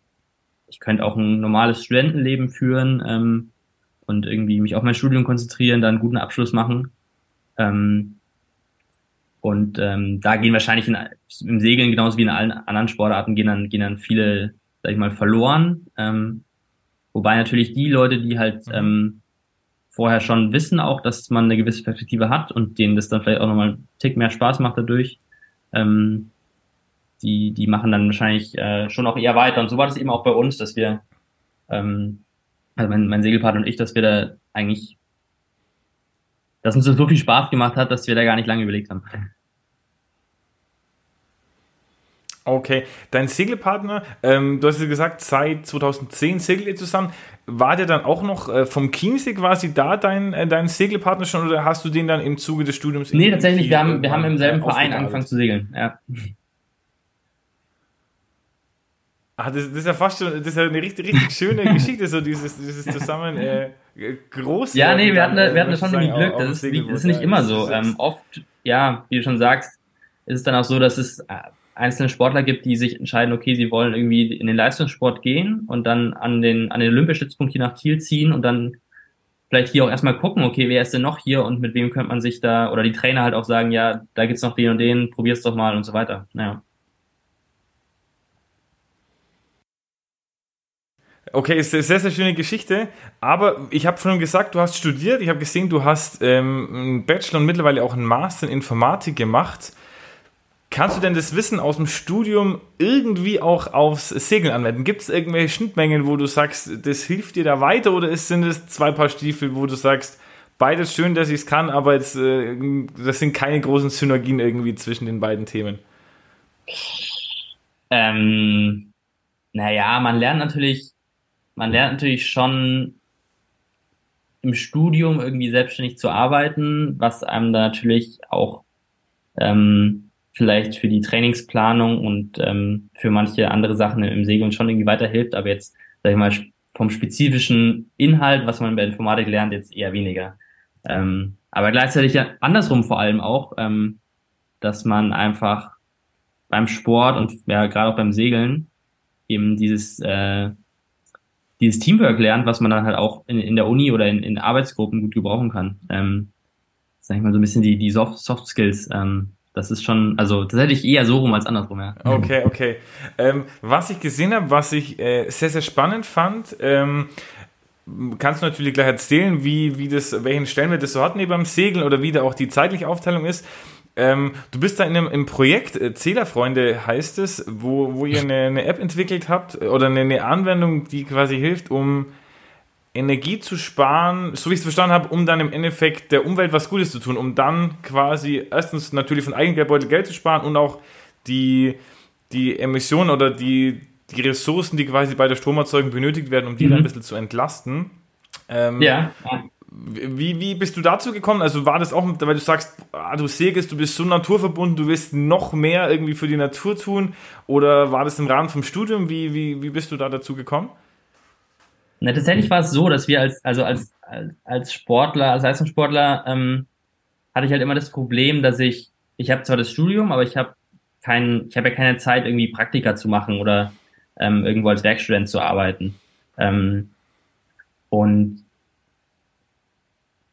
ich könnte auch ein normales Studentenleben führen ähm, und irgendwie mich auf mein Studium konzentrieren, dann einen guten Abschluss machen. Ähm, und ähm, da gehen wahrscheinlich in, im Segeln genauso wie in allen anderen Sportarten gehen dann, gehen dann viele, sag ich mal, verloren. Ähm, wobei natürlich die Leute, die halt ähm, vorher schon wissen auch, dass man eine gewisse Perspektive hat und denen das dann vielleicht auch nochmal einen Tick mehr Spaß macht dadurch, ähm, die, die machen dann wahrscheinlich äh, schon auch eher weiter. Und so war das eben auch bei uns, dass wir, ähm, also mein, mein Segelpartner und ich, dass wir da eigentlich, dass uns das so viel Spaß gemacht hat, dass wir da gar nicht lange überlegt haben. Okay, dein Segelpartner, ähm, du hast ja gesagt, seit 2010 segelt ihr zusammen. War der dann auch noch äh, vom Chiemsee quasi da, dein, äh, dein Segelpartner schon, oder hast du den dann im Zuge des Studiums Nee, tatsächlich, wir haben, wir haben im selben äh, Verein angefangen zu segeln. Ja. Ah, das, das ist ja fast schon, das ist ja eine richtig, richtig schöne Geschichte, so dieses, dieses zusammen äh, groß. Ja, nee, wir hatten, da- wir hatten da schon irgendwie Glück. Das ist, nicht, das ist nicht immer so. Ähm, oft, ja, wie du schon sagst, ist es dann auch so, dass es äh, einzelne Sportler gibt, die sich entscheiden, okay, sie wollen irgendwie in den Leistungssport gehen und dann an den, an den Olympiastützpunkt hier nach Kiel ziehen und dann vielleicht hier auch erstmal gucken, okay, wer ist denn noch hier und mit wem könnte man sich da, oder die Trainer halt auch sagen, ja, da gibt's noch den und den, probier's doch mal und so weiter. Ja. Okay, ist eine sehr, sehr schöne Geschichte. Aber ich habe schon gesagt, du hast studiert. Ich habe gesehen, du hast ähm, einen Bachelor und mittlerweile auch einen Master in Informatik gemacht. Kannst du denn das Wissen aus dem Studium irgendwie auch aufs Segeln anwenden? Gibt es irgendwelche Schnittmengen, wo du sagst, das hilft dir da weiter oder sind es zwei Paar Stiefel, wo du sagst, beides schön, dass ich es kann, aber jetzt, äh, das sind keine großen Synergien irgendwie zwischen den beiden Themen? Ähm, naja, man lernt natürlich, man lernt natürlich schon im Studium irgendwie selbstständig zu arbeiten, was einem da natürlich auch ähm, vielleicht für die Trainingsplanung und ähm, für manche andere Sachen im Segeln schon irgendwie weiterhilft, aber jetzt, sag ich mal, vom spezifischen Inhalt, was man bei Informatik lernt, jetzt eher weniger. Ähm, aber gleichzeitig ja andersrum vor allem auch, ähm, dass man einfach beim Sport und ja gerade auch beim Segeln eben dieses äh, dieses Teamwork lernt, was man dann halt auch in, in der Uni oder in, in Arbeitsgruppen gut gebrauchen kann. Ähm, sag ich mal so ein bisschen die die Soft, Soft Skills. Ähm, das ist schon, also das hätte ich eher so rum als andersrum, ja. Okay, okay. Ähm, was ich gesehen habe, was ich äh, sehr, sehr spannend fand, ähm, kannst du natürlich gleich erzählen, wie, wie das, welchen Stellenwert das so hat neben beim Segeln oder wie da auch die zeitliche Aufteilung ist. Ähm, du bist da in einem im Projekt, äh, Zählerfreunde heißt es, wo, wo ihr eine, eine App entwickelt habt oder eine, eine Anwendung, die quasi hilft, um Energie zu sparen, so wie ich es verstanden habe, um dann im Endeffekt der Umwelt was Gutes zu tun, um dann quasi erstens natürlich von Eigengeldbeutel Geld zu sparen und auch die, die Emissionen oder die, die Ressourcen, die quasi bei der Stromerzeugung benötigt werden, um die mhm. dann ein bisschen zu entlasten. Ähm, ja. Wie, wie bist du dazu gekommen? Also war das auch, weil du sagst, ah, du segelst, du bist so naturverbunden, du willst noch mehr irgendwie für die Natur tun? Oder war das im Rahmen vom Studium? Wie, wie, wie bist du da dazu gekommen? Na, tatsächlich war es so, dass wir als, also als, als Sportler, als Leistungssportler, ähm, hatte ich halt immer das Problem, dass ich, ich habe zwar das Studium, aber ich habe kein, ich habe ja keine Zeit, irgendwie Praktika zu machen oder ähm, irgendwo als Werkstudent zu arbeiten. Ähm, und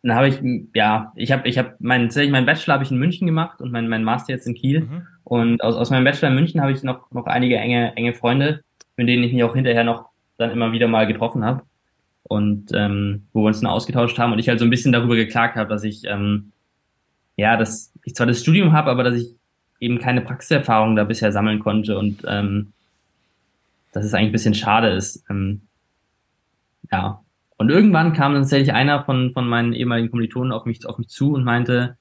dann habe ich, ja, ich habe, ich habe meinen, tatsächlich meinen Bachelor habe ich in München gemacht und mein, mein Master jetzt in Kiel. Mhm. Und aus, aus meinem Bachelor in München habe ich noch, noch einige enge, enge Freunde, mit denen ich mich auch hinterher noch dann immer wieder mal getroffen habe und ähm, wo wir uns dann ausgetauscht haben und ich halt so ein bisschen darüber geklagt habe, dass ich ähm, ja, dass ich zwar das Studium habe, aber dass ich eben keine Praxiserfahrung da bisher sammeln konnte und ähm, dass es eigentlich ein bisschen schade ist. Ähm, ja. Und irgendwann kam dann tatsächlich einer von, von meinen ehemaligen Kommilitonen auf mich, auf mich zu und meinte,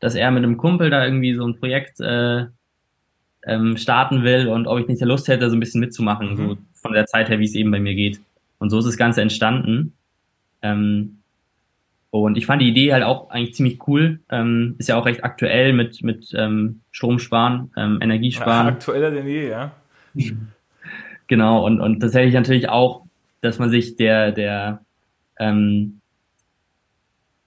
dass er mit einem Kumpel da irgendwie so ein Projekt äh, ähm, starten will und ob ich nicht Lust hätte, so ein bisschen mitzumachen, mhm. so von der Zeit her, wie es eben bei mir geht. Und so ist das Ganze entstanden. Ähm, und ich fand die Idee halt auch eigentlich ziemlich cool. Ähm, ist ja auch recht aktuell mit, mit ähm, Strom sparen, ähm, Energiesparen. Ja, aktueller denn je, ja. genau, und, und tatsächlich natürlich auch, dass man sich der, der ähm,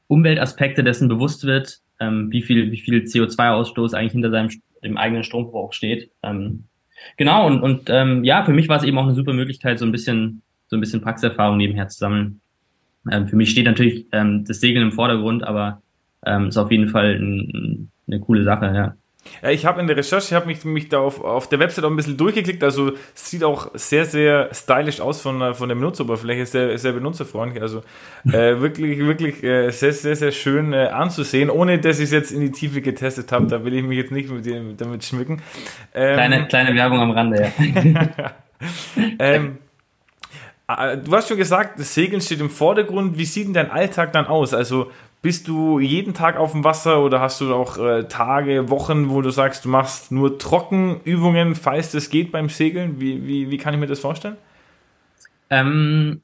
Umweltaspekte dessen bewusst wird, ähm, wie viel, wie viel CO2-Ausstoß eigentlich hinter seinem dem eigenen Stromverbrauch steht. Ähm, genau, und, und ähm, ja, für mich war es eben auch eine super Möglichkeit, so ein bisschen, so ein bisschen Praxiserfahrung nebenher zu sammeln. Ähm, für mich steht natürlich ähm, das Segeln im Vordergrund, aber ähm, ist auf jeden Fall ein, eine coole Sache, ja. Ja, ich habe in der Recherche, ich habe mich, mich da auf, auf der Website auch ein bisschen durchgeklickt. Also es sieht auch sehr, sehr stylisch aus von, von der Benutzeroberfläche, sehr, sehr benutzerfreundlich. Also äh, wirklich, wirklich äh, sehr, sehr, sehr schön äh, anzusehen, ohne dass ich es jetzt in die Tiefe getestet habe. Da will ich mich jetzt nicht mit dem, damit schmücken. Ähm, kleine, kleine Werbung am Rande, ja. ähm, äh, Du hast schon gesagt, das Segeln steht im Vordergrund. Wie sieht denn dein Alltag dann aus? Also bist du jeden Tag auf dem Wasser oder hast du auch äh, Tage, Wochen, wo du sagst, du machst nur Trockenübungen, falls das geht beim Segeln? Wie, wie, wie kann ich mir das vorstellen? Ähm,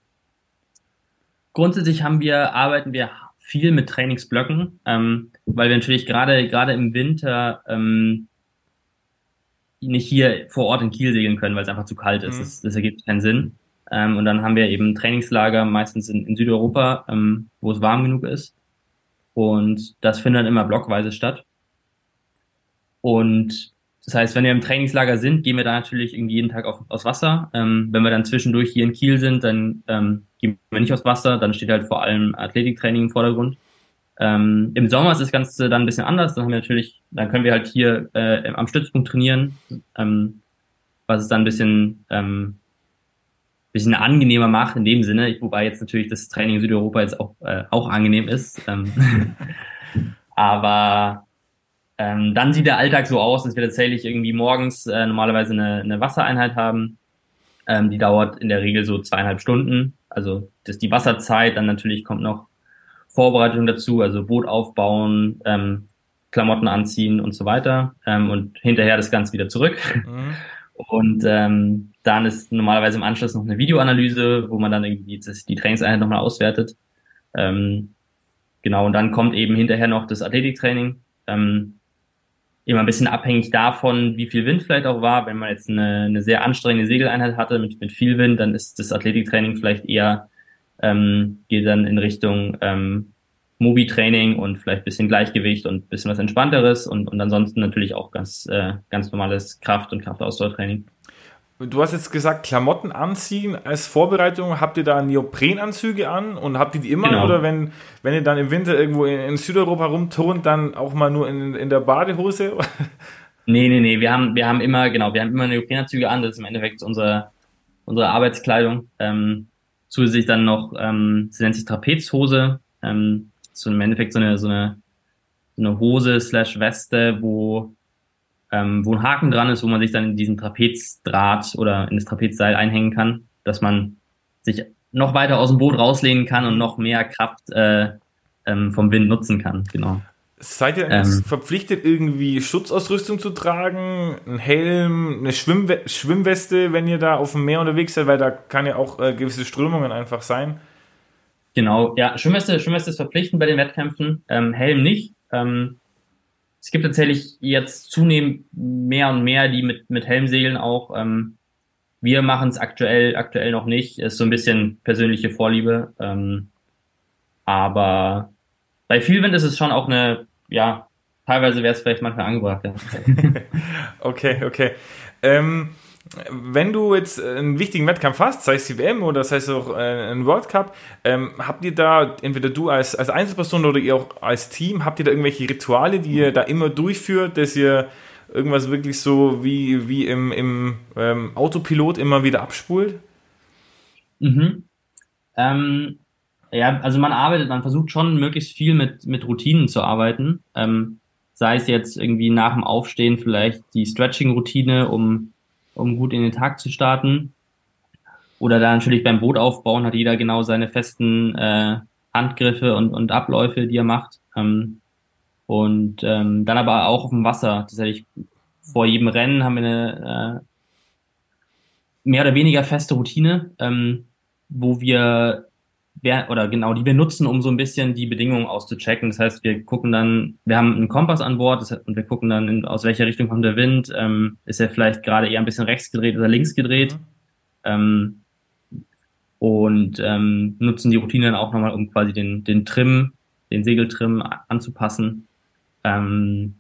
grundsätzlich haben wir, arbeiten wir viel mit Trainingsblöcken, ähm, weil wir natürlich gerade gerade im Winter ähm, nicht hier vor Ort in Kiel segeln können, weil es einfach zu kalt ist. Mhm. Das, das, ergibt keinen Sinn. Ähm, und dann haben wir eben Trainingslager meistens in, in Südeuropa, ähm, wo es warm genug ist. Und das findet dann immer blockweise statt. Und das heißt, wenn wir im Trainingslager sind, gehen wir da natürlich irgendwie jeden Tag auf, aufs Wasser. Ähm, wenn wir dann zwischendurch hier in Kiel sind, dann ähm, gehen wir nicht aufs Wasser, dann steht halt vor allem Athletiktraining im Vordergrund. Ähm, Im Sommer ist das Ganze dann ein bisschen anders. Dann haben wir natürlich, dann können wir halt hier äh, am Stützpunkt trainieren, ähm, was es dann ein bisschen ähm, bisschen angenehmer macht in dem Sinne, wobei jetzt natürlich das Training in Südeuropa jetzt auch, äh, auch angenehm ist. Ähm, aber ähm, dann sieht der Alltag so aus, dass wir tatsächlich irgendwie morgens äh, normalerweise eine, eine Wassereinheit haben. Ähm, die dauert in der Regel so zweieinhalb Stunden. Also das ist die Wasserzeit, dann natürlich kommt noch Vorbereitung dazu, also Boot aufbauen, ähm, Klamotten anziehen und so weiter. Ähm, und hinterher das Ganze wieder zurück. Mhm. Und ähm, dann ist normalerweise im Anschluss noch eine Videoanalyse, wo man dann irgendwie das, die Trainingseinheit nochmal auswertet. Ähm, genau, und dann kommt eben hinterher noch das Athletiktraining. Ähm, immer ein bisschen abhängig davon, wie viel Wind vielleicht auch war. Wenn man jetzt eine, eine sehr anstrengende Segeleinheit hatte mit, mit viel Wind, dann ist das Athletiktraining vielleicht eher, ähm, geht dann in Richtung ähm, Mobi-Training und vielleicht bisschen Gleichgewicht und bisschen was Entspannteres und, und ansonsten natürlich auch ganz, äh, ganz normales Kraft- und Kraftausdauertraining. Du hast jetzt gesagt, Klamotten anziehen als Vorbereitung. Habt ihr da Neoprenanzüge an und habt ihr die immer? Genau. Oder wenn, wenn ihr dann im Winter irgendwo in, in Südeuropa rumturnt, dann auch mal nur in, in der Badehose? Nee, nee, nee. Wir haben, wir haben immer, genau, wir haben immer Neoprenanzüge an. Das ist im Endeffekt unsere, unsere Arbeitskleidung. Ähm, zusätzlich dann noch, ähm, sie nennt sich Trapezhose, ähm, so im Endeffekt so eine, so eine, eine Hose slash Weste, wo, ähm, wo ein Haken dran ist, wo man sich dann in diesen Trapezdraht oder in das Trapezseil einhängen kann, dass man sich noch weiter aus dem Boot rauslehnen kann und noch mehr Kraft äh, ähm, vom Wind nutzen kann. Genau. Seid ihr ähm, verpflichtet, irgendwie Schutzausrüstung zu tragen, ein Helm, eine Schwimmwe Schwimmweste, wenn ihr da auf dem Meer unterwegs seid, weil da kann ja auch äh, gewisse Strömungen einfach sein? Genau, ja, Schwimmweste, Schwimmweste ist verpflichtend bei den Wettkämpfen, ähm, Helm nicht. Ähm, es gibt tatsächlich jetzt zunehmend mehr und mehr, die mit, mit Helm segeln auch. Ähm, wir machen es aktuell, aktuell noch nicht. Ist so ein bisschen persönliche Vorliebe. Ähm, aber bei Vielwind ist es schon auch eine, ja, teilweise wäre es vielleicht manchmal angebracht. Ja. okay, okay. Ähm, wenn du jetzt einen wichtigen Wettkampf hast, sei es die WM oder sei es auch äh, ein World Cup, ähm, habt ihr da, entweder du als, als Einzelperson oder ihr auch als Team, habt ihr da irgendwelche Rituale, die ihr da immer durchführt, dass ihr irgendwas wirklich so wie, wie im, im ähm, Autopilot immer wieder abspult? Mhm. Ähm, ja, also man arbeitet, man versucht schon möglichst viel mit, mit Routinen zu arbeiten. Ähm, sei es jetzt irgendwie nach dem Aufstehen vielleicht die Stretching-Routine, um, um gut in den Tag zu starten. Oder dann natürlich beim Boot aufbauen hat jeder genau seine festen äh, Handgriffe und, und Abläufe, die er macht. Ähm, und ähm, dann aber auch auf dem Wasser. Tatsächlich vor jedem Rennen haben wir eine äh, mehr oder weniger feste Routine, ähm, wo wir oder genau, die wir nutzen, um so ein bisschen die Bedingungen auszuchecken. Das heißt, wir gucken dann, wir haben einen Kompass an Bord das, und wir gucken dann, in, aus welcher Richtung kommt der Wind. Ähm, ist er vielleicht gerade eher ein bisschen rechts gedreht oder links gedreht? Mhm. Ähm, und ähm, nutzen die Routine dann auch nochmal, um quasi den, den Trim, den Segeltrim anzupassen. Ähm,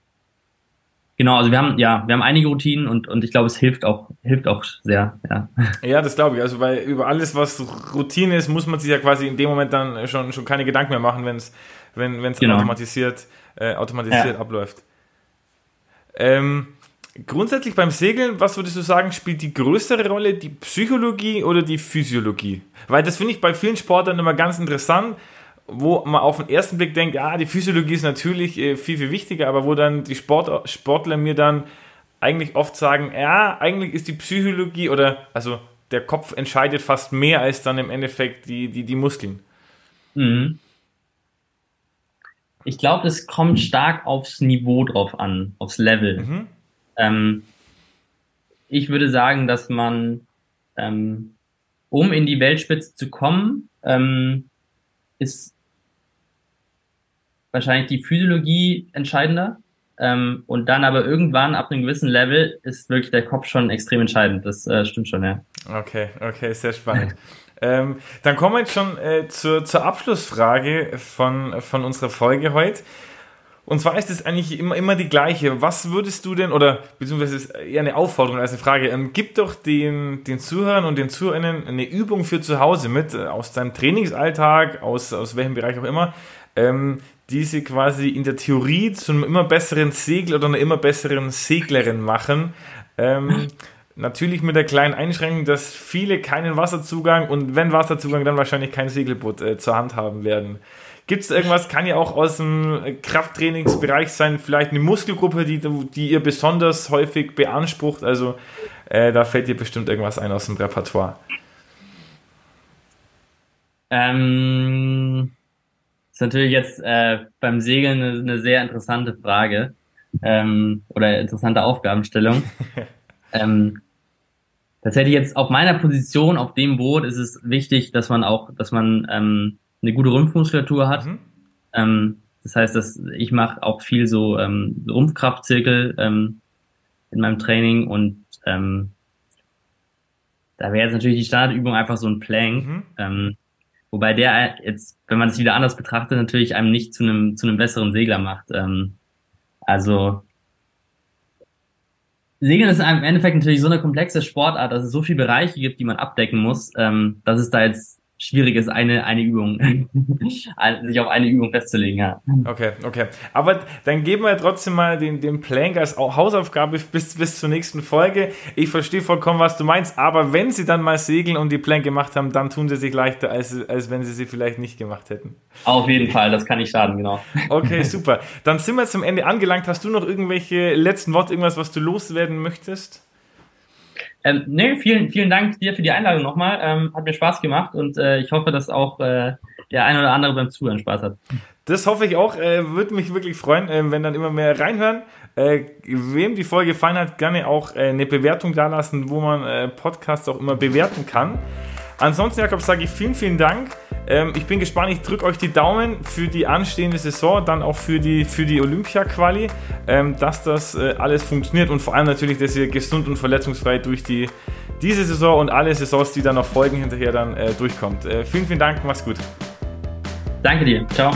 Genau, also wir haben ja, wir haben einige Routinen und, und ich glaube, es hilft auch, hilft auch sehr, ja. Ja, das glaube ich. Also weil über alles, was Routine ist, muss man sich ja quasi in dem Moment dann schon, schon keine Gedanken mehr machen, wenn's, wenn es genau. automatisiert, äh, automatisiert ja. abläuft. Ähm, grundsätzlich beim Segeln, was würdest du sagen, spielt die größere Rolle, die Psychologie oder die Physiologie? Weil das finde ich bei vielen Sportlern immer ganz interessant wo man auf den ersten Blick denkt, ja, die Physiologie ist natürlich äh, viel, viel wichtiger, aber wo dann die Sport, Sportler mir dann eigentlich oft sagen, ja, eigentlich ist die Psychologie oder also der Kopf entscheidet fast mehr als dann im Endeffekt die, die, die Muskeln. Mhm. Ich glaube, es kommt stark aufs Niveau drauf an, aufs Level. Mhm. Ähm, ich würde sagen, dass man, ähm, um in die Weltspitze zu kommen, ähm, ist wahrscheinlich die Physiologie entscheidender. Ähm, und dann aber irgendwann ab einem gewissen Level ist wirklich der Kopf schon extrem entscheidend. Das äh, stimmt schon, ja. Okay, okay, sehr spannend. ähm, dann kommen wir jetzt schon äh, zur, zur Abschlussfrage von, von unserer Folge heute. Und zwar ist es eigentlich immer, immer die gleiche. Was würdest du denn, oder beziehungsweise ist eher eine Aufforderung als eine Frage, ähm, gib doch den, den Zuhörern und den Zuhörern eine Übung für zu Hause mit, äh, aus deinem Trainingsalltag, aus, aus welchem Bereich auch immer, ähm, die sie quasi in der Theorie zu einem immer besseren Segler oder einer immer besseren Seglerin machen. Ähm, natürlich mit der kleinen Einschränkung, dass viele keinen Wasserzugang und wenn Wasserzugang, dann wahrscheinlich kein Segelboot äh, zur Hand haben werden. Gibt es irgendwas, kann ja auch aus dem Krafttrainingsbereich sein, vielleicht eine Muskelgruppe, die, die ihr besonders häufig beansprucht? Also äh, da fällt dir bestimmt irgendwas ein aus dem Repertoire. Ähm, ist natürlich jetzt äh, beim Segeln eine, eine sehr interessante Frage ähm, oder interessante Aufgabenstellung. ähm, tatsächlich jetzt auf meiner Position auf dem Boot ist es wichtig, dass man auch, dass man ähm, eine gute Rumpfmuskulatur hat. Mhm. Ähm, das heißt, dass ich mache auch viel so ähm, Rumpfkraftzirkel ähm, in meinem Training und ähm, da wäre jetzt natürlich die Startübung einfach so ein Plank. Mhm. Ähm, Wobei der jetzt, wenn man es wieder anders betrachtet, natürlich einem nicht zu einem, zu einem besseren Segler macht. Ähm, also Segeln ist im Endeffekt natürlich so eine komplexe Sportart, dass es so viele Bereiche gibt, die man abdecken muss, ähm, dass es da jetzt schwierig ist, eine, eine Übung, sich auf eine Übung festzulegen, ja. Okay, okay. Aber dann geben wir trotzdem mal den, den Plank als Hausaufgabe bis, bis zur nächsten Folge. Ich verstehe vollkommen, was du meinst, aber wenn sie dann mal segeln und die Plank gemacht haben, dann tun sie sich leichter, als, als wenn sie sie vielleicht nicht gemacht hätten. Auf jeden Fall, das kann nicht schaden, genau. Okay, super. Dann sind wir zum Ende angelangt. Hast du noch irgendwelche letzten Worte, irgendwas, was du loswerden möchtest? Ähm, nee, vielen, vielen Dank dir für die Einladung nochmal. Ähm, hat mir Spaß gemacht und äh, ich hoffe, dass auch äh, der ein oder andere beim Zuhören Spaß hat. Das hoffe ich auch. Äh, Würde mich wirklich freuen, äh, wenn dann immer mehr reinhören. Äh, wem die Folge gefallen hat, gerne auch äh, eine Bewertung dalassen, wo man äh, Podcasts auch immer bewerten kann. Ansonsten, Jakob, sage ich vielen, vielen Dank. Ähm, ich bin gespannt, ich drücke euch die Daumen für die anstehende Saison, dann auch für die, für die Olympia-Quali, ähm, dass das äh, alles funktioniert und vor allem natürlich, dass ihr gesund und verletzungsfrei durch die, diese Saison und alle Saisons, die dann noch folgen, hinterher dann äh, durchkommt. Äh, vielen, vielen Dank, mach's gut. Danke dir, ciao.